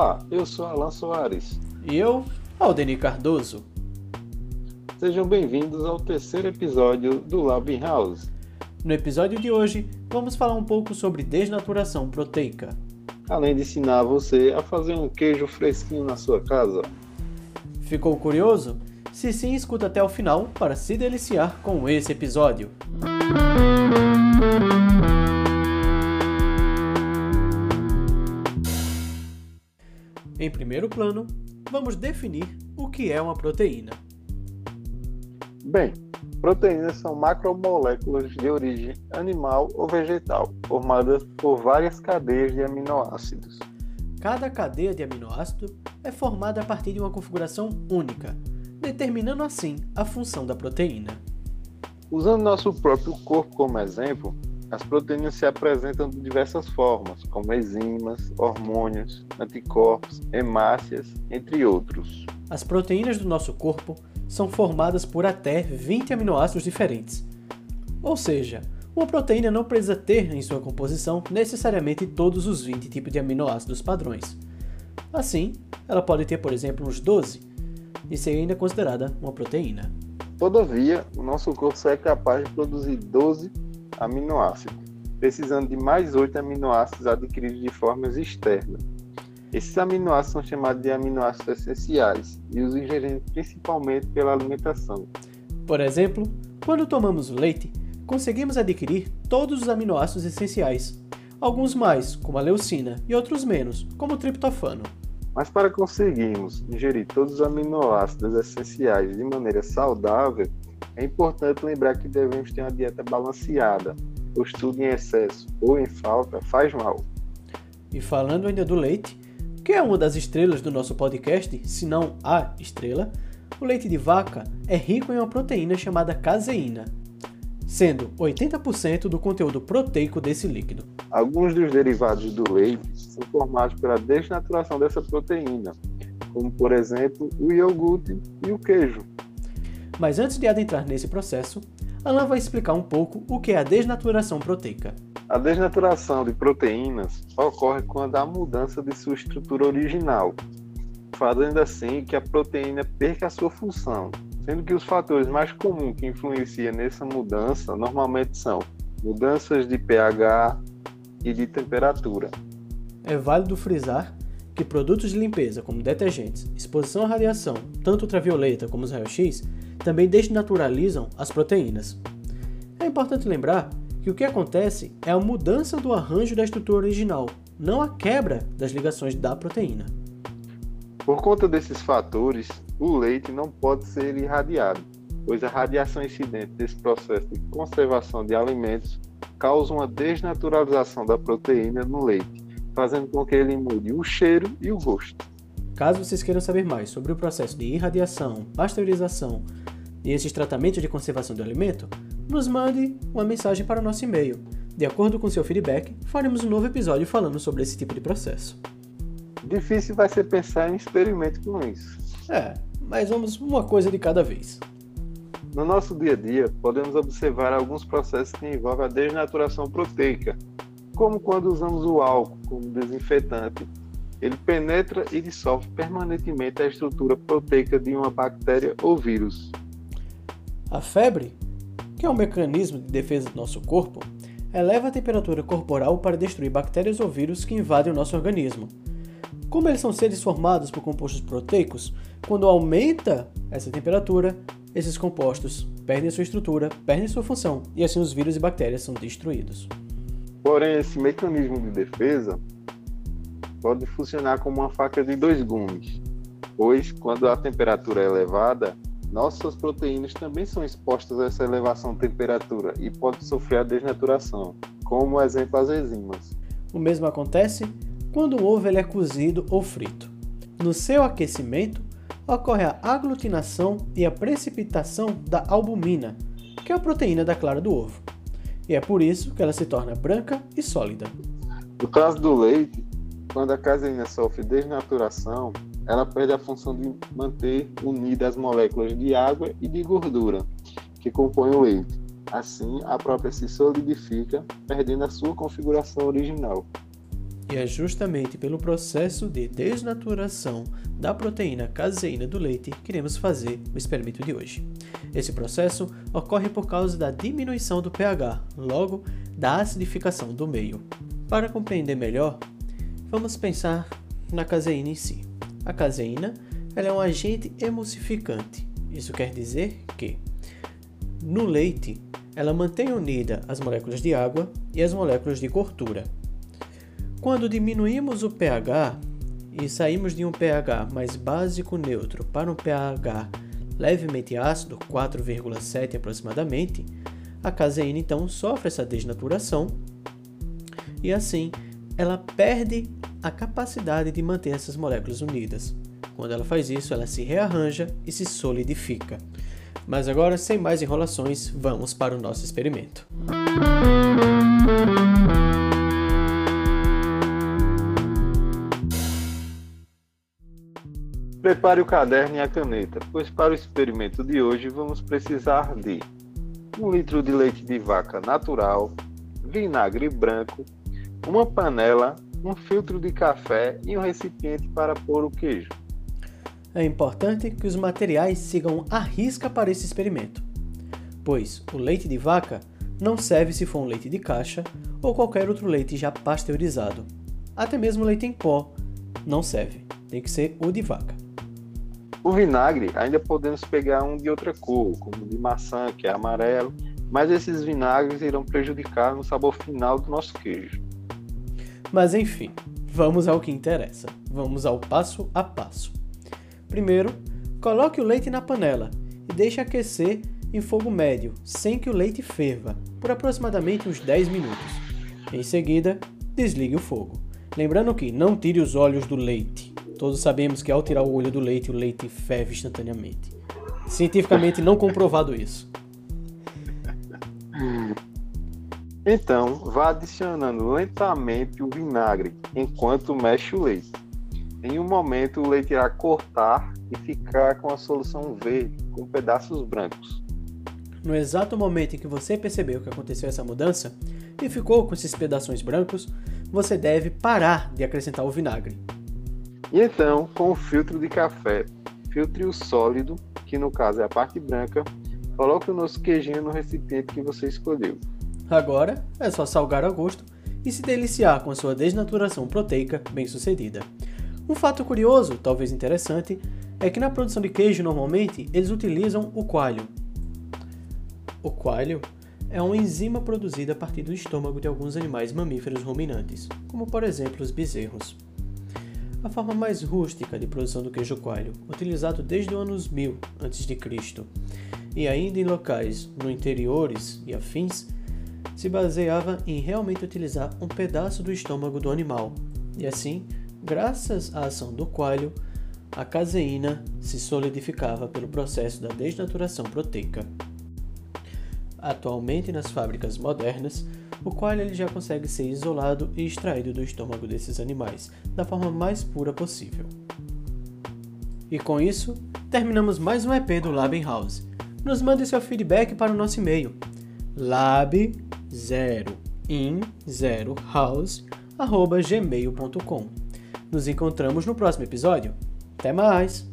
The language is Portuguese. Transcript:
Olá, eu sou Alan Soares. E eu, Aldeni Cardoso. Sejam bem-vindos ao terceiro episódio do Lab House. No episódio de hoje, vamos falar um pouco sobre desnaturação proteica. Além de ensinar você a fazer um queijo fresquinho na sua casa. Ficou curioso? Se sim, escuta até o final para se deliciar com esse episódio. Em primeiro plano, vamos definir o que é uma proteína. Bem, proteínas são macromoléculas de origem animal ou vegetal, formadas por várias cadeias de aminoácidos. Cada cadeia de aminoácido é formada a partir de uma configuração única, determinando assim a função da proteína. Usando nosso próprio corpo como exemplo, as proteínas se apresentam de diversas formas, como enzimas, hormônios, anticorpos, hemácias, entre outros. As proteínas do nosso corpo são formadas por até 20 aminoácidos diferentes. Ou seja, uma proteína não precisa ter em sua composição necessariamente todos os 20 tipos de aminoácidos padrões. Assim, ela pode ter, por exemplo, uns 12 e ser ainda considerada uma proteína. Todavia, o nosso corpo só é capaz de produzir 12 aminoácidos, precisando de mais 8 aminoácidos adquiridos de formas externas. Esses aminoácidos são chamados de aminoácidos essenciais e os ingerimos principalmente pela alimentação. Por exemplo, quando tomamos leite, conseguimos adquirir todos os aminoácidos essenciais, alguns mais, como a leucina, e outros menos, como o triptofano. Mas para conseguirmos ingerir todos os aminoácidos essenciais de maneira saudável, é importante lembrar que devemos ter uma dieta balanceada, pois tudo em excesso ou em falta faz mal. E falando ainda do leite, que é uma das estrelas do nosso podcast, se não a estrela, o leite de vaca é rico em uma proteína chamada caseína, sendo 80% do conteúdo proteico desse líquido. Alguns dos derivados do leite são formados pela desnaturação dessa proteína, como por exemplo o iogurte e o queijo. Mas antes de adentrar nesse processo, Alan vai explicar um pouco o que é a desnaturação proteica. A desnaturação de proteínas ocorre quando há mudança de sua estrutura original, fazendo assim que a proteína perca a sua função, sendo que os fatores mais comuns que influenciam nessa mudança normalmente são mudanças de pH e de temperatura. É válido frisar que produtos de limpeza, como detergentes, exposição à radiação, tanto ultravioleta como os raios-x, também desnaturalizam as proteínas. É importante lembrar que o que acontece é a mudança do arranjo da estrutura original, não a quebra das ligações da proteína. Por conta desses fatores, o leite não pode ser irradiado, pois a radiação incidente desse processo de conservação de alimentos causa uma desnaturalização da proteína no leite, fazendo com que ele mude o cheiro e o gosto. Caso vocês queiram saber mais sobre o processo de irradiação, pasteurização e esses tratamentos de conservação do alimento, nos mande uma mensagem para o nosso e-mail. De acordo com seu feedback, faremos um novo episódio falando sobre esse tipo de processo. Difícil vai ser pensar em experimento com isso. É, mas vamos uma coisa de cada vez. No nosso dia a dia, podemos observar alguns processos que envolvem a desnaturação proteica, como quando usamos o álcool como desinfetante. Ele penetra e dissolve permanentemente a estrutura proteica de uma bactéria ou vírus. A febre, que é um mecanismo de defesa do nosso corpo, eleva a temperatura corporal para destruir bactérias ou vírus que invadem o nosso organismo. Como eles são seres formados por compostos proteicos, quando aumenta essa temperatura, esses compostos perdem sua estrutura, perdem sua função, e assim os vírus e bactérias são destruídos. Porém, esse mecanismo de defesa pode funcionar como uma faca de dois gumes, pois quando a temperatura é elevada, nossas proteínas também são expostas a essa elevação de temperatura e podem sofrer a desnaturação, como exemplo as enzimas. O mesmo acontece quando o ovo ele é cozido ou frito. No seu aquecimento, ocorre a aglutinação e a precipitação da albumina, que é a proteína da clara do ovo. E é por isso que ela se torna branca e sólida. No caso do leite, quando a caseína sofre desnaturação, ela perde a função de manter unidas as moléculas de água e de gordura que compõem o leite. Assim, a própria se solidifica, perdendo a sua configuração original. E é justamente pelo processo de desnaturação da proteína caseína do leite que iremos fazer o experimento de hoje. Esse processo ocorre por causa da diminuição do pH, logo da acidificação do meio. Para compreender melhor, vamos pensar na caseína em si. A caseína ela é um agente emulsificante. Isso quer dizer que no leite ela mantém unida as moléculas de água e as moléculas de gordura. Quando diminuímos o pH e saímos de um pH mais básico neutro para um pH levemente ácido, 4,7 aproximadamente, a caseína então sofre essa desnaturação e assim ela perde a capacidade de manter essas moléculas unidas. Quando ela faz isso, ela se rearranja e se solidifica. Mas agora, sem mais enrolações, vamos para o nosso experimento. Prepare o caderno e a caneta, pois para o experimento de hoje vamos precisar de 1 litro de leite de vaca natural, vinagre branco, uma panela, um filtro de café e um recipiente para pôr o queijo. É importante que os materiais sigam à risca para esse experimento, pois o leite de vaca não serve se for um leite de caixa ou qualquer outro leite já pasteurizado. Até mesmo leite em pó não serve, tem que ser o de vaca. O vinagre ainda podemos pegar um de outra cor, como de maçã, que é amarelo, mas esses vinagres irão prejudicar no sabor final do nosso queijo. Mas enfim, vamos ao que interessa. Vamos ao passo a passo. Primeiro, coloque o leite na panela e deixe aquecer em fogo médio, sem que o leite ferva, por aproximadamente uns 10 minutos. Em seguida, desligue o fogo. Lembrando que não tire os olhos do leite. Todos sabemos que ao tirar o olho do leite, o leite ferve instantaneamente. Cientificamente não comprovado isso. Então, vá adicionando lentamente o vinagre enquanto mexe o leite. Em um momento, o leite irá cortar e ficar com a solução verde, com pedaços brancos. No exato momento em que você percebeu que aconteceu essa mudança e ficou com esses pedaços brancos, você deve parar de acrescentar o vinagre. E então, com o filtro de café, filtre o sólido, que no caso é a parte branca, coloque o nosso queijinho no recipiente que você escolheu. Agora é só salgar a gosto e se deliciar com a sua desnaturação proteica bem sucedida. Um fato curioso, talvez interessante, é que na produção de queijo normalmente eles utilizam o coalho. O coalho é uma enzima produzida a partir do estômago de alguns animais mamíferos ruminantes, como por exemplo os bezerros. A forma mais rústica de produção do queijo coalho, utilizado desde os anos 1000 a.C., e ainda em locais no interiores e afins, se baseava em realmente utilizar um pedaço do estômago do animal, e assim, graças à ação do coalho, a caseína se solidificava pelo processo da desnaturação proteica. Atualmente, nas fábricas modernas, o coalho ele já consegue ser isolado e extraído do estômago desses animais da forma mais pura possível. E com isso, terminamos mais um EP do Lab House. Nos mande seu feedback para o nosso e-mail lab0in0house@gmail.com. Nos encontramos no próximo episódio. Até mais!